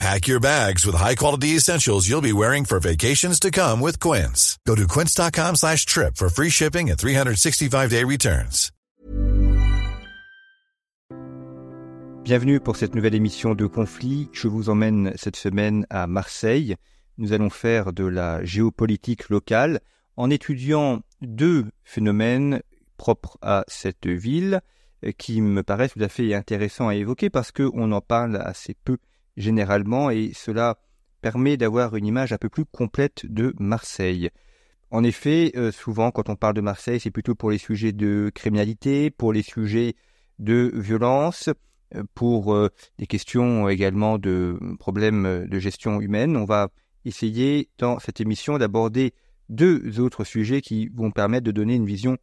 Pack your bags with high-quality essentials you'll be wearing for vacations to come with Quince. Go to quince.com slash trip for free shipping and 365-day returns. Bienvenue pour cette nouvelle émission de Conflit. Je vous emmène cette semaine à Marseille. Nous allons faire de la géopolitique locale en étudiant deux phénomènes propres à cette ville qui me paraissent tout à fait intéressants à évoquer parce qu'on en parle assez peu généralement et cela permet d'avoir une image un peu plus complète de Marseille. En effet, euh, souvent quand on parle de Marseille, c'est plutôt pour les sujets de criminalité, pour les sujets de violence, euh, pour euh, des questions également de problèmes de gestion humaine. On va essayer dans cette émission d'aborder deux autres sujets qui vont permettre de donner une vision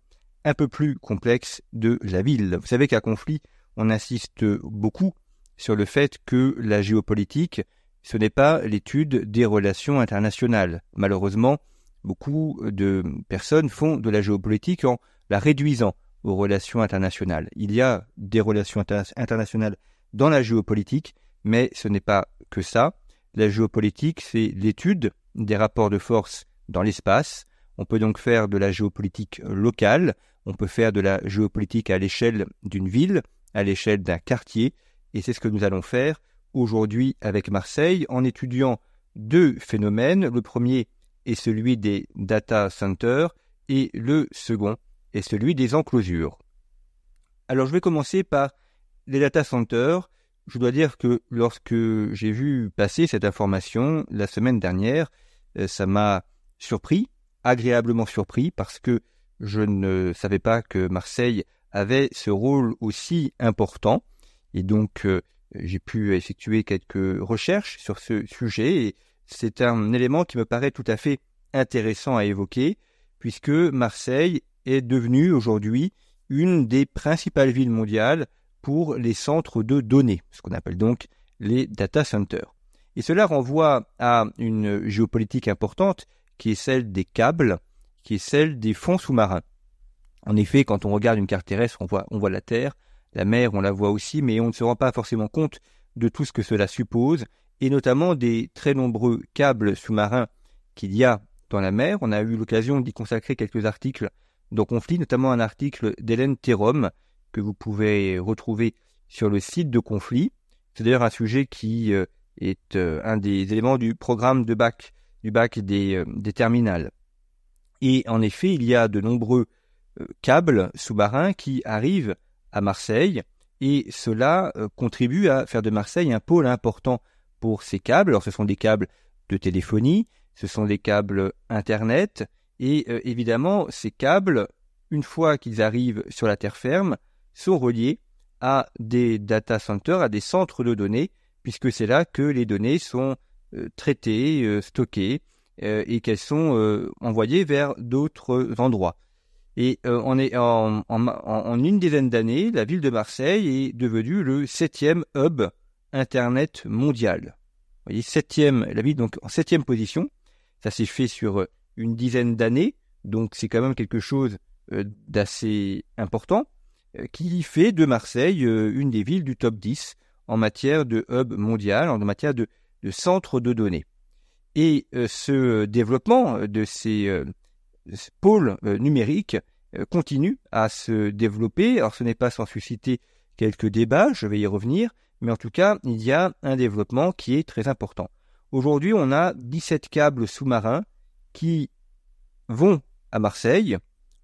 un peu plus complexe de la ville. Vous savez qu'à conflit, on insiste beaucoup sur le fait que la géopolitique, ce n'est pas l'étude des relations internationales. Malheureusement, beaucoup de personnes font de la géopolitique en la réduisant aux relations internationales. Il y a des relations internationales dans la géopolitique, mais ce n'est pas que ça. La géopolitique, c'est l'étude des rapports de force dans l'espace. On peut donc faire de la géopolitique locale, on peut faire de la géopolitique à l'échelle d'une ville, à l'échelle d'un quartier, et c'est ce que nous allons faire aujourd'hui avec Marseille en étudiant deux phénomènes. Le premier est celui des data centers et le second est celui des enclosures. Alors je vais commencer par les data centers. Je dois dire que lorsque j'ai vu passer cette information la semaine dernière, euh, ça m'a surpris, agréablement surpris, parce que je ne savais pas que Marseille avait ce rôle aussi important. Et donc, euh, j'ai pu effectuer quelques recherches sur ce sujet et c'est un élément qui me paraît tout à fait intéressant à évoquer puisque Marseille est devenue aujourd'hui une des principales villes mondiales pour les centres de données, ce qu'on appelle donc les data centers. Et cela renvoie à une géopolitique importante qui est celle des câbles, qui est celle des fonds sous-marins. En effet, quand on regarde une carte terrestre, on voit, on voit la Terre, la mer, on la voit aussi, mais on ne se rend pas forcément compte de tout ce que cela suppose, et notamment des très nombreux câbles sous-marins qu'il y a dans la mer. On a eu l'occasion d'y consacrer quelques articles dans Conflit, notamment un article d'Hélène Thérom que vous pouvez retrouver sur le site de Conflit. C'est d'ailleurs un sujet qui euh, est euh, un des éléments du programme de bac, du bac des, euh, des terminales. Et en effet, il y a de nombreux câbles sous-marins qui arrivent à Marseille et cela euh, contribue à faire de Marseille un pôle important pour ces câbles. Alors ce sont des câbles de téléphonie, ce sont des câbles Internet et euh, évidemment ces câbles, une fois qu'ils arrivent sur la terre ferme, sont reliés à des data centers, à des centres de données, puisque c'est là que les données sont euh, traitées, stockées et qu'elles sont envoyées vers d'autres endroits. Et euh, on est en, en, une dizaine d'années, la ville de Marseille est devenue le septième hub Internet mondial. Vous voyez, septième, la ville donc en septième position. Ça s'est fait sur euh, une dizaine d'années, donc c'est quand même quelque chose euh, d'assez important, qui fait de Marseille une des villes du top 10 en matière de hub mondial, en matière de, de centre de données. Et ce développement de ces pôle euh, numérique euh, continue à se développer. Alors ce n'est pas sans susciter quelques débats, je vais y revenir, mais en tout cas, il y a un développement qui est très important. Aujourd'hui, on a 17 câbles sous-marins qui vont à Marseille,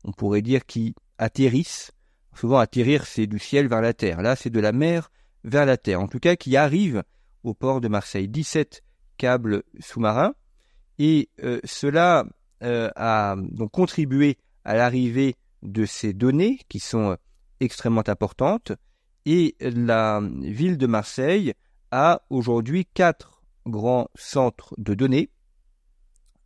on pourrait dire qui atterrissent. Souvent, atterrir, c'est du ciel vers la terre. Là, c'est de la mer vers la terre. En tout cas, qui arrivent au port de Marseille. 17 câbles sous-marins. Et euh, cela euh, a donc contribué à l'arrivée de ces données qui sont euh, extrêmement importantes et la ville de Marseille a aujourd'hui quatre grands centres de données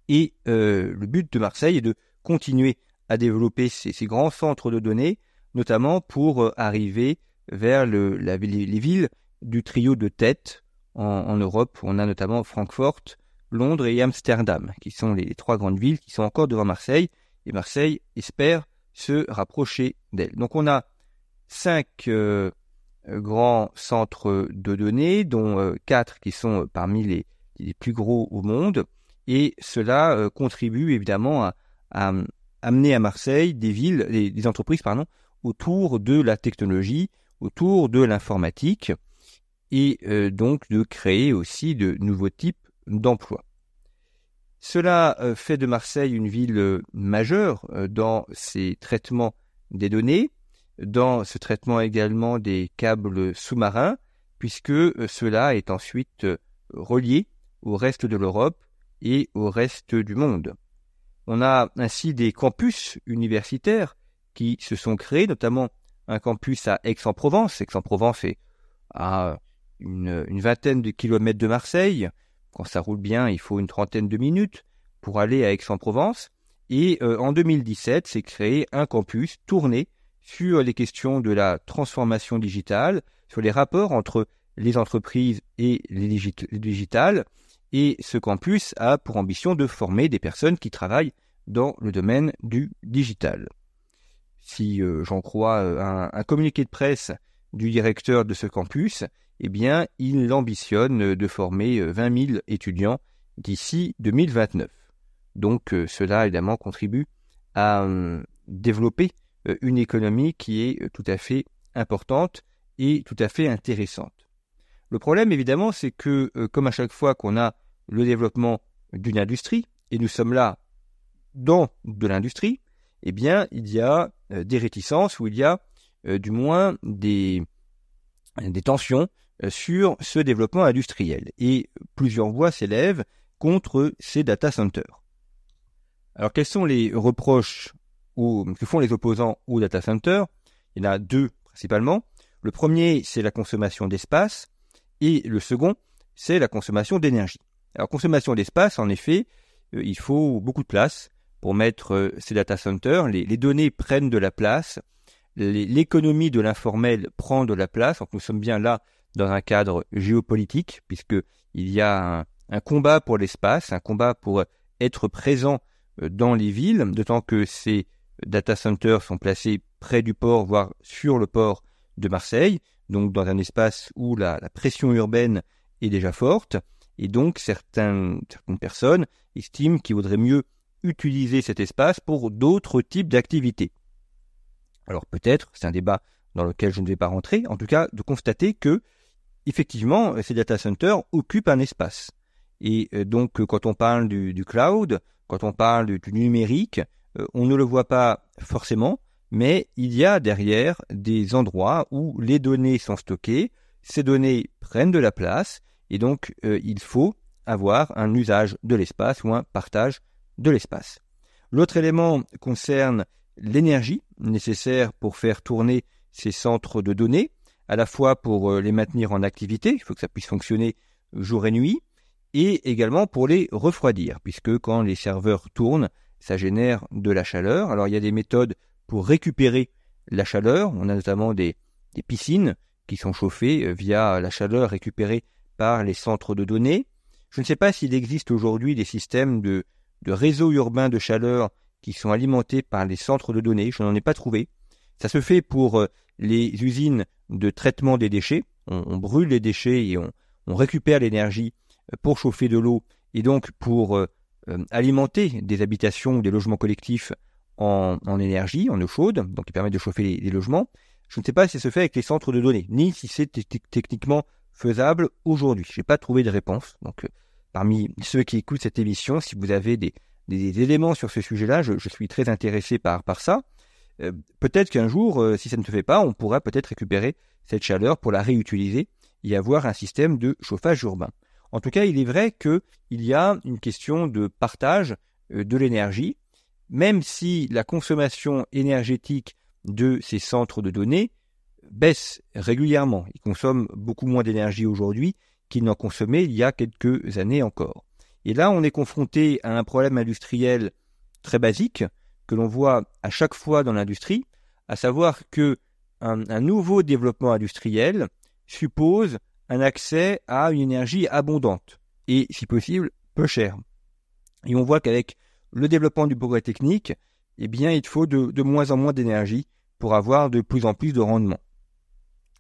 et euh, le but de Marseille est de continuer à développer ces, grands centres de données notamment pour arriver vers le, les villes du trio de tête en, Europe. On a notamment Francfort, Londres et Amsterdam, qui sont les, trois grandes villes qui sont encore devant Marseille. Et Marseille espère se rapprocher d'elle. Donc on a cinq euh, grands centres de données, dont euh, quatre qui sont parmi les, plus gros au monde. Et cela euh, contribue évidemment à, amener à Marseille des villes, des entreprises pardon, autour de la technologie, autour de l'informatique et euh, donc de créer aussi de nouveaux types d'emplois. Cela euh, fait de Marseille une ville euh, majeure dans ses traitements des données, dans ce traitement également des câbles sous-marins, puisque cela est ensuite relié au reste de l'Europe et au reste du monde. On a ainsi des campus universitaires qui se sont créés, notamment un campus à Aix-en-Provence. Aix-en-Provence est à une, vingtaine de kilomètres de Marseille. Quand ça roule bien, il faut une trentaine de minutes pour aller à Aix-en-Provence. Et euh, en 2017, s'est créé un campus tourné sur les questions de la transformation digitale, sur les rapports entre les entreprises et les digitales. Et ce campus a pour ambition de former des personnes qui travaillent dans le domaine du digital. Si euh, j'en crois euh, un, communiqué de presse du directeur de ce campus, eh bien, il ambitionne de former 20 euh, 000 étudiants d'ici 2029. Donc, euh, cela, évidemment, contribue à euh, développer une économie qui est tout à fait importante et tout à fait intéressante. Le problème, évidemment, c'est que, comme à chaque fois qu'on a le développement d'une industrie, et nous sommes là dans de l'industrie, eh bien, il y a des réticences ou il y a du moins des, tensions euh, sur ce développement industriel et plusieurs voix s'élèvent contre ces data centers. Alors quels sont les reproches que font les opposants aux data centers? Il y en a deux principalement. Le premier, c'est la consommation d'espace et le second, c'est la consommation d'énergie. Alors consommation d'espace, en effet, euh, il faut beaucoup de place pour mettre euh, ces data centers. Les, données prennent de la place, l'économie de l'informel prend de la place. Donc nous sommes bien là dans un cadre géopolitique, puisqu'il y a un, combat pour l'espace, un combat pour être présent euh, dans les villes, d'autant que ces data centers sont placés près du port, voire sur le port de Marseille, donc dans un espace où la, pression urbaine est déjà forte, et donc certaines personnes estiment qu'il vaudrait mieux utiliser cet espace pour d'autres types d'activités. Alors peut-être, c'est un débat dans lequel je ne vais pas rentrer, en tout cas de constater que effectivement, ces data centers occupent un espace. Et euh, donc, euh, quand on parle du, cloud, quand on parle du, numérique, euh, on ne le voit pas forcément, mais il y a derrière des endroits où les données sont stockées, ces données prennent de la place, et donc il faut avoir un usage de l'espace ou un partage de l'espace. L'autre élément concerne l'énergie nécessaire pour faire tourner ces centres de données à la fois pour euh, les maintenir en activité, il faut que ça puisse fonctionner jour et nuit, et également pour les refroidir, puisque quand les serveurs tournent, ça génère de la chaleur. Alors il y a des méthodes pour récupérer la chaleur, on a notamment des, piscines qui sont chauffées euh, via la chaleur récupérée par les centres de données. Je ne sais pas s'il existe aujourd'hui des systèmes de, de réseaux urbains de chaleur qui sont alimentés par les centres de données, je n'en ai pas trouvé. Ça se fait pour euh, les usines de traitement des déchets. On, brûle les déchets et on, récupère l'énergie euh, pour chauffer de l'eau et donc pour euh, euh, alimenter des habitations ou des logements collectifs en, énergie, en eau chaude, donc qui permet de chauffer les, logements. Je ne sais pas si ça se fait avec les centres de données, ni si c'est techniquement faisable aujourd'hui. Je n'ai pas trouvé de réponse. Parmi ceux qui écoutent cette émission, si vous avez des, éléments sur ce sujet-là, je, suis très intéressé par ça. Euh, peut-être qu'un jour, euh, si ça ne se fait pas, on pourra peut-être récupérer cette chaleur pour la réutiliser et avoir un système de chauffage urbain. En tout cas, il est vrai qu'il y a une question de partage euh, de l'énergie, même si la consommation énergétique de ces centres de données baisse régulièrement. Ils consomment beaucoup moins d'énergie aujourd'hui qu'ils n'en consommaient il y a quelques années encore. Et là, on est confronté à un problème industriel très basique, que l'on voit à chaque fois dans l'industrie, à savoir que un, nouveau développement industriel suppose un accès à une énergie abondante et, si possible, peu chère. Et on voit qu'avec le développement du progrès technique, eh il faut de, de moins en moins d'énergie pour avoir de plus en plus de rendement.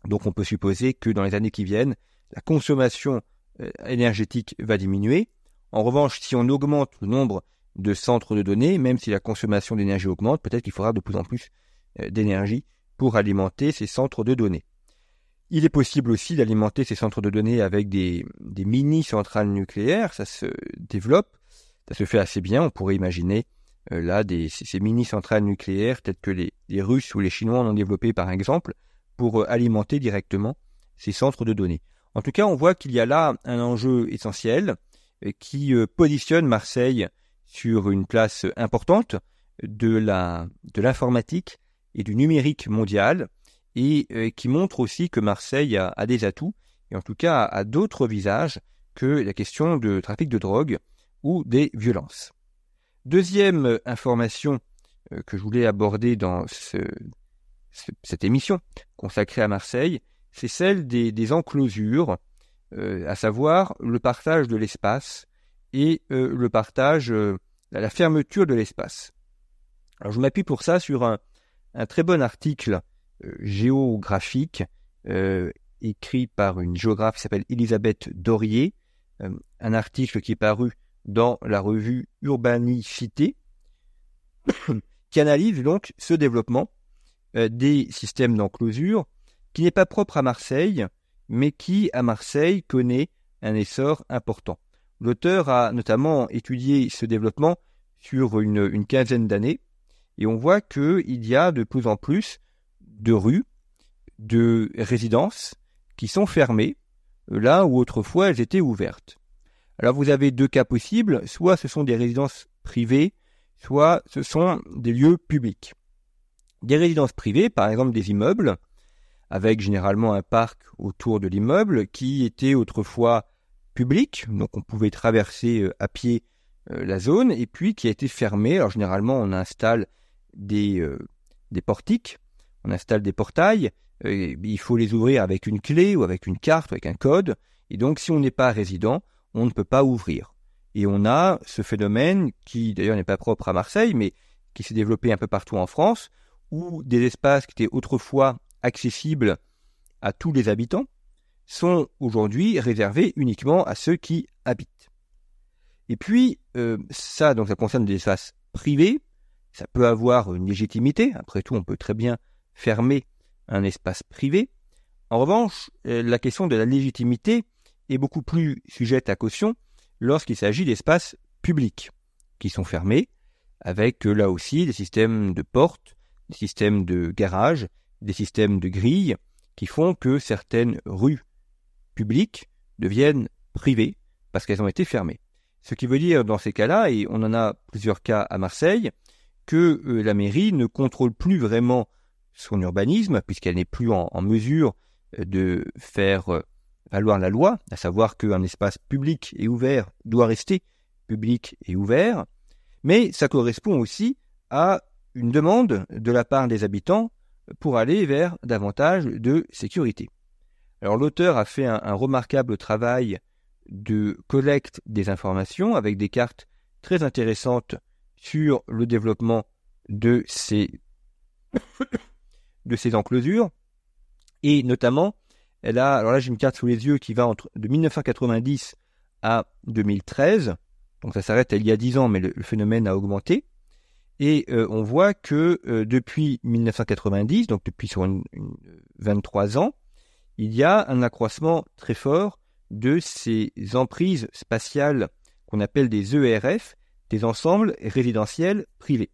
Donc, on peut supposer que dans les années qui viennent, la consommation euh, énergétique va diminuer. En revanche, si on augmente le nombre de centres de données, même si la consommation d'énergie augmente, peut-être qu'il faudra de plus en plus euh, d'énergie pour alimenter ces centres de données. Il est possible aussi d'alimenter ces centres de données avec des, mini-centrales nucléaires, ça se développe, ça se fait assez bien, on pourrait imaginer euh, là ces, mini-centrales nucléaires telles que les, les, Russes ou les Chinois en ont développé par exemple, pour alimenter directement ces centres de données. En tout cas, on voit qu'il y a là un enjeu essentiel euh, qui euh, positionne Marseille sur une place importante de la de l'informatique et du numérique mondial et euh, qui montre aussi que Marseille a, des atouts et en tout cas a, d'autres visages que la question de trafic de drogue ou des violences. Deuxième information que je voulais aborder dans cette émission consacrée à Marseille, c'est celle des, enclosures, euh, à savoir le partage de l'espace et euh, le partage, euh, la fermeture de l'espace. Alors je m'appuie pour ça sur un, très bon article géographique écrit par une géographe qui s'appelle Elisabeth Dorier, un article qui est paru dans la revue Urbanicité, qui analyse donc ce développement des systèmes d'enclosure qui n'est pas propre à Marseille, mais qui, à Marseille, connaît un essor important. L'auteur a notamment étudié ce développement sur une, quinzaine d'années, et on voit qu'il y a de plus en plus de rues, de résidences qui sont fermées, là où autrefois elles étaient ouvertes. Alors vous avez deux cas possibles, soit ce sont des résidences privées, soit ce sont des lieux publics. Des résidences privées, par exemple des immeubles, avec généralement un parc autour de l'immeuble qui était autrefois public, donc on pouvait traverser euh, à pied euh, la zone, et puis qui a été fermé. Alors généralement on installe des, euh, des portiques, on installe des portails, il faut les ouvrir avec une clé ou avec une carte ou avec un code, et donc si on n'est pas résident, on ne peut pas ouvrir. Et on a ce phénomène qui d'ailleurs n'est pas propre à Marseille, mais qui s'est développé un peu partout en France, où des espaces qui étaient autrefois accessibles à tous les habitants sont aujourd'hui réservés uniquement à ceux qui habitent. Et puis, euh, ça, donc ça concerne des espaces privés, ça peut avoir une légitimité, après tout on peut très bien fermer un espace privé. En revanche, euh, la question de la légitimité est beaucoup plus sujette à caution lorsqu'il s'agit d'espaces publics qui sont fermés, avec euh, là aussi des systèmes de portes, des systèmes de garages, des systèmes de grilles qui font que certaines rues publiques deviennent privées parce qu'elles ont été fermées. Ce qui veut dire dans ces cas-là, et on en a plusieurs cas à Marseille, que euh, la mairie ne contrôle plus vraiment son urbanisme puisqu'elle n'est plus en, mesure euh, de faire euh, valoir la loi, à savoir qu'un espace public et ouvert doit rester public et ouvert, mais ça correspond aussi à une demande de la part des habitants pour aller vers davantage de sécurité. Alors l'auteur a fait un, remarquable travail de collecte des informations avec des cartes très intéressantes sur le développement de ces, de ces enclosures. Et notamment, elle a, alors là j'ai une carte sous les yeux qui va entre de 1990 à 2013. Donc ça s'arrête il y a 10 ans, mais le phénomène a augmenté. Et euh, on voit que euh, depuis 1990, donc depuis sur 23 ans, il y a un accroissement très fort de ces emprises spatiales qu'on appelle des ERF, des ensembles résidentiels privés.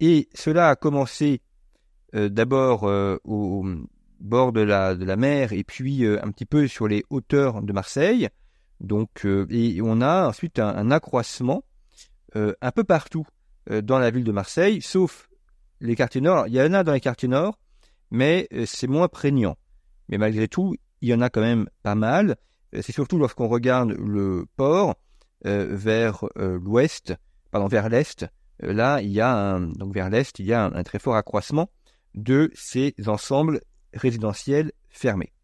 Et cela a commencé euh, d'abord au bord de la, mer et puis un petit peu sur les hauteurs de Marseille. Donc, et on a ensuite un accroissement un peu partout euh, dans la ville de Marseille, sauf les quartiers nord. Il y en a dans les quartiers nord, mais euh, c'est moins prégnant. Mais malgré tout, il y en a quand même pas mal. Euh, c'est surtout lorsqu'on regarde le port vers l'ouest, pardon, vers l'est. là, il y a un, donc vers l'est, il y a un, très fort accroissement de ces ensembles résidentiels fermés.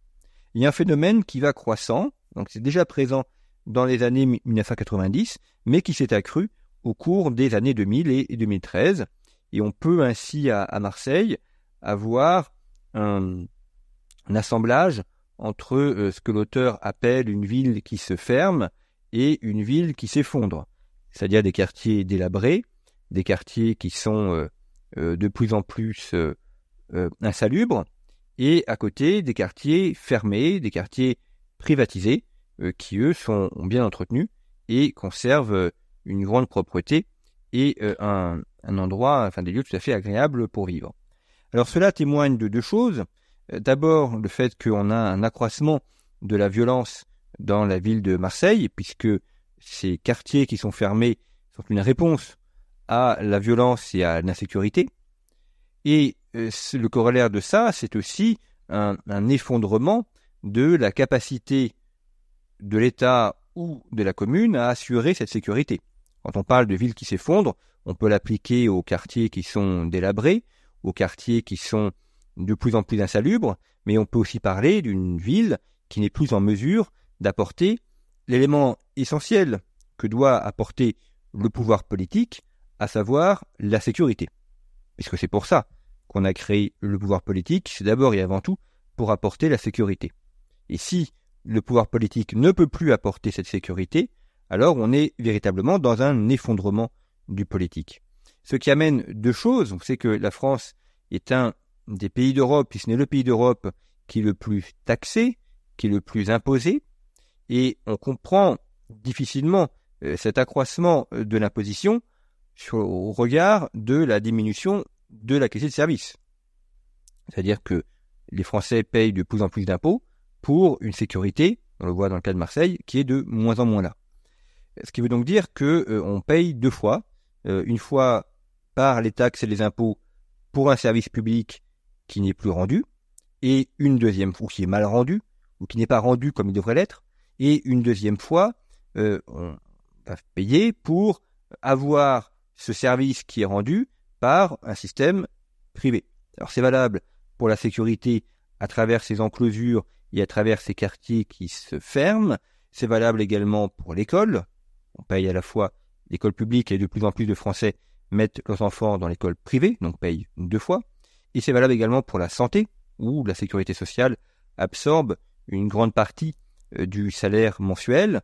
Il y a un phénomène qui va croissant, donc c'est déjà présent dans les années 1990, mais qui s'est accru au cours des années 2000 et 2013. Et on peut ainsi à, Marseille avoir un, assemblage entre euh, ce que l'auteur appelle une ville qui se ferme et une ville qui s'effondre, c'est-à-dire des quartiers délabrés, des quartiers qui sont euh, euh, de plus en plus insalubres, et à côté des quartiers fermés, des quartiers privatisés, qui eux sont bien entretenus et conservent une grande propreté et un, endroit, enfin des lieux tout à fait agréables pour vivre. Alors cela témoigne de deux choses. D'abord le fait qu'on a un accroissement de la violence dans la ville de Marseille, puisque ces quartiers qui sont fermés sont une réponse à la violence et à l'insécurité. Et le corollaire de ça, c'est aussi un, effondrement de la capacité de l'État ou de la commune à assurer cette sécurité. Quand on parle de villes qui s'effondrent, on peut l'appliquer aux quartiers qui sont délabrés, aux quartiers qui sont de plus en plus insalubres, mais on peut aussi parler d'une ville qui n'est plus en mesure d'apporter l'élément essentiel que doit apporter le pouvoir politique, à savoir la sécurité. Puisque c'est pour ça qu'on a créé le pouvoir politique, c'est d'abord et avant tout pour apporter la sécurité. Et si le pouvoir politique ne peut plus apporter cette sécurité, alors on est véritablement dans un effondrement du politique. Ce qui amène deux choses, c'est que la France est un des pays d'Europe, si ce n'est le pays d'Europe qui est le plus taxé, qui est le plus imposé, et on comprend difficilement euh, cet accroissement euh, de l'imposition au regard de la diminution de la qualité de service. C'est-à-dire que les Français payent de plus en plus d'impôts, pour une sécurité, on le voit dans le cas de Marseille, qui est de moins en moins là. Ce qui veut donc dire que euh, paye deux fois, une fois par les taxes et les impôts pour un service public qui n'est plus rendu, et une deuxième fois qui est mal rendu, ou qui n'est pas rendu comme il devrait l'être, et une deuxième fois, euh, on va payer pour avoir ce service qui est rendu par un système privé. Alors c'est valable pour la sécurité à travers ces enclosures et à travers ces quartiers qui se ferment. C'est valable également pour l'école. On paye à la fois l'école publique et de plus en plus de Français mettent leurs enfants dans l'école privée, donc payent deux fois. Et c'est valable également pour la santé, où la sécurité sociale absorbe une grande partie euh, du salaire mensuel.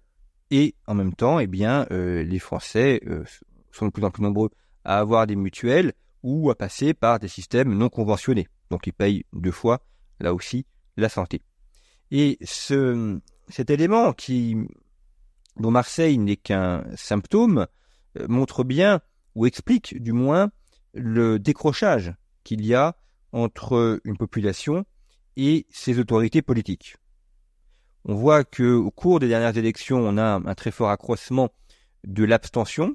Et en même temps, eh bien, euh, les Français euh, sont de plus en plus nombreux à avoir des mutuelles ou à passer par des systèmes non conventionnés. Donc ils payent deux fois, là aussi, la santé. Et ce, cet élément qui, dont Marseille n'est qu'un symptôme, montre bien, ou explique du moins, le décrochage qu'il y a entre une population et ses autorités politiques. On voit que au cours des dernières élections, on a un très fort accroissement de l'abstention,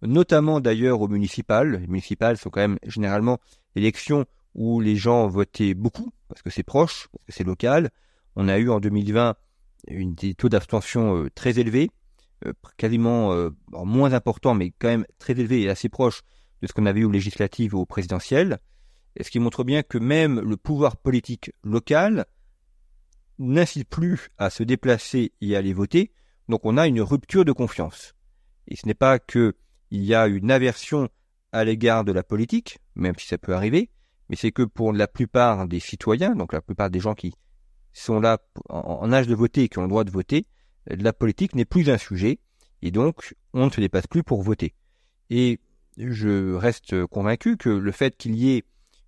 notamment d'ailleurs aux municipales. Les municipales sont quand même généralement élections où les gens votaient beaucoup, parce que c'est proche, parce que c'est local, on a eu en 2020 une, des taux d'abstention euh, très élevés, euh, quasiment euh, moins importants, mais quand même très élevés et assez proches de ce qu'on avait eu aux législatives ou aux présidentielles. Et ce qui montre bien que même le pouvoir politique local n'incite plus à se déplacer et à aller voter. Donc on a une rupture de confiance. Et ce n'est pas qu'il y a une aversion à l'égard de la politique, même si ça peut arriver, mais c'est que pour la plupart des citoyens, donc la plupart des gens qui sont là en, âge de voter et qui ont le droit de voter, la politique n'est plus un sujet, et donc on ne se dépasse plus pour voter. Et je reste convaincu que le fait qu'il y ait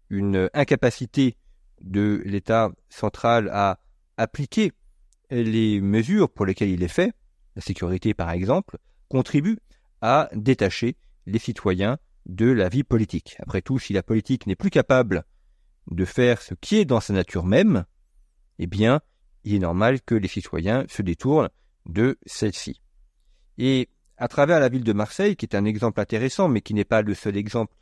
une incapacité de l'État central à appliquer les mesures pour lesquelles il est fait, la sécurité par exemple, contribue à détacher les citoyens de la vie politique. Après tout, si la politique n'est plus capable de faire ce qui est dans sa nature même, eh bien, il est normal que les citoyens se détournent de celle-ci. Et à travers la ville de Marseille, qui est un exemple intéressant, mais qui n'est pas le seul exemple,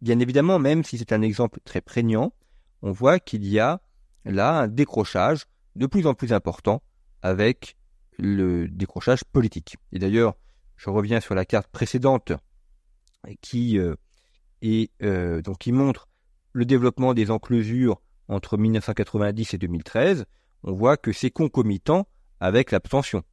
bien évidemment, même si c'est un exemple très prégnant, on voit qu'il y a là un décrochage de plus en plus important avec le décrochage politique. Et d'ailleurs, je reviens sur la carte précédente qui euh, est euh, donc qui montre le développement des enclosures entre 1990 et 2013, on voit que c'est concomitant avec l'abstention.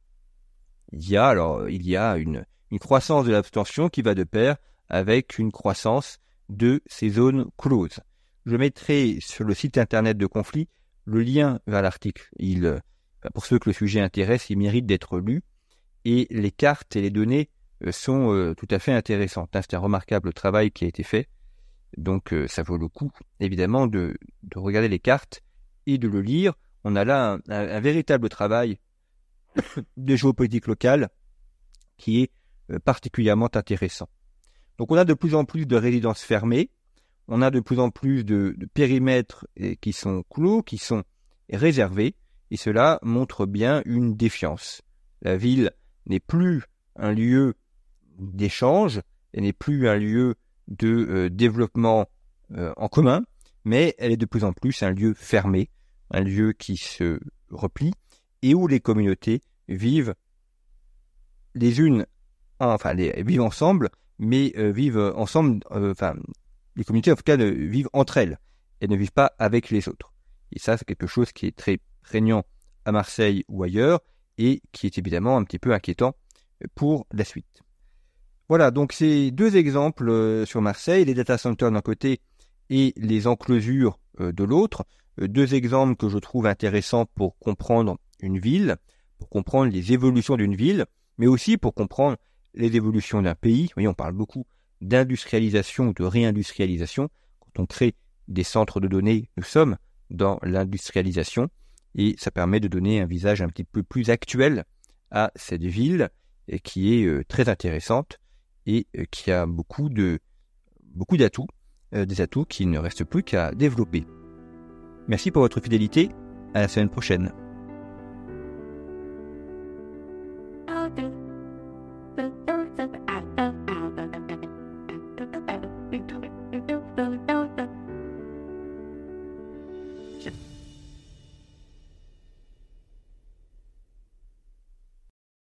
Il y a alors il y a une, une croissance de l'abstention qui va de pair avec une croissance de ces zones closes. Je mettrai sur le site internet de conflit le lien vers l'article. Il, euh, pour ceux que le sujet intéresse, il mérite d'être lu. Et les cartes et les données euh, sont euh, tout à fait intéressantes. Hein. C'est un remarquable travail qui a été fait. Donc ça vaut le coup, évidemment, de, regarder les cartes et de le lire. On a là un, véritable travail de géopolitique locale qui est particulièrement intéressant. Donc on a de plus en plus de résidences fermées, on a de plus en plus de, périmètres qui sont clos, qui sont réservés, et cela montre bien une défiance. La ville n'est plus un lieu d'échange, elle n'est plus un lieu de euh, développement euh, en commun, mais elle est de plus en plus un lieu fermé, un lieu qui se replie et où les communautés vivent les unes, enfin, les, vivent ensemble mais euh, vivent ensemble, euh, enfin, les communautés en tout cas vivent entre elles et ne vivent pas avec les autres. Et ça, c'est quelque chose qui est très prégnant à Marseille ou ailleurs et qui est évidemment un petit peu inquiétant pour la suite. Voilà, donc ces deux exemples euh, sur Marseille, les data centers d'un côté et les enclosures de l'autre, deux exemples que je trouve intéressants pour comprendre une ville, pour comprendre les évolutions d'une ville, mais aussi pour comprendre les évolutions d'un pays. Vous on parle beaucoup d'industrialisation ou de réindustrialisation. Quand on crée des centres de données, nous sommes dans l'industrialisation et ça permet de donner un visage un petit peu plus actuel à cette ville qui est euh, très intéressante et euh, qui a beaucoup de beaucoup d'atouts, euh, des atouts qui ne restent plus qu'à développer. Merci pour votre fidélité. À la semaine prochaine.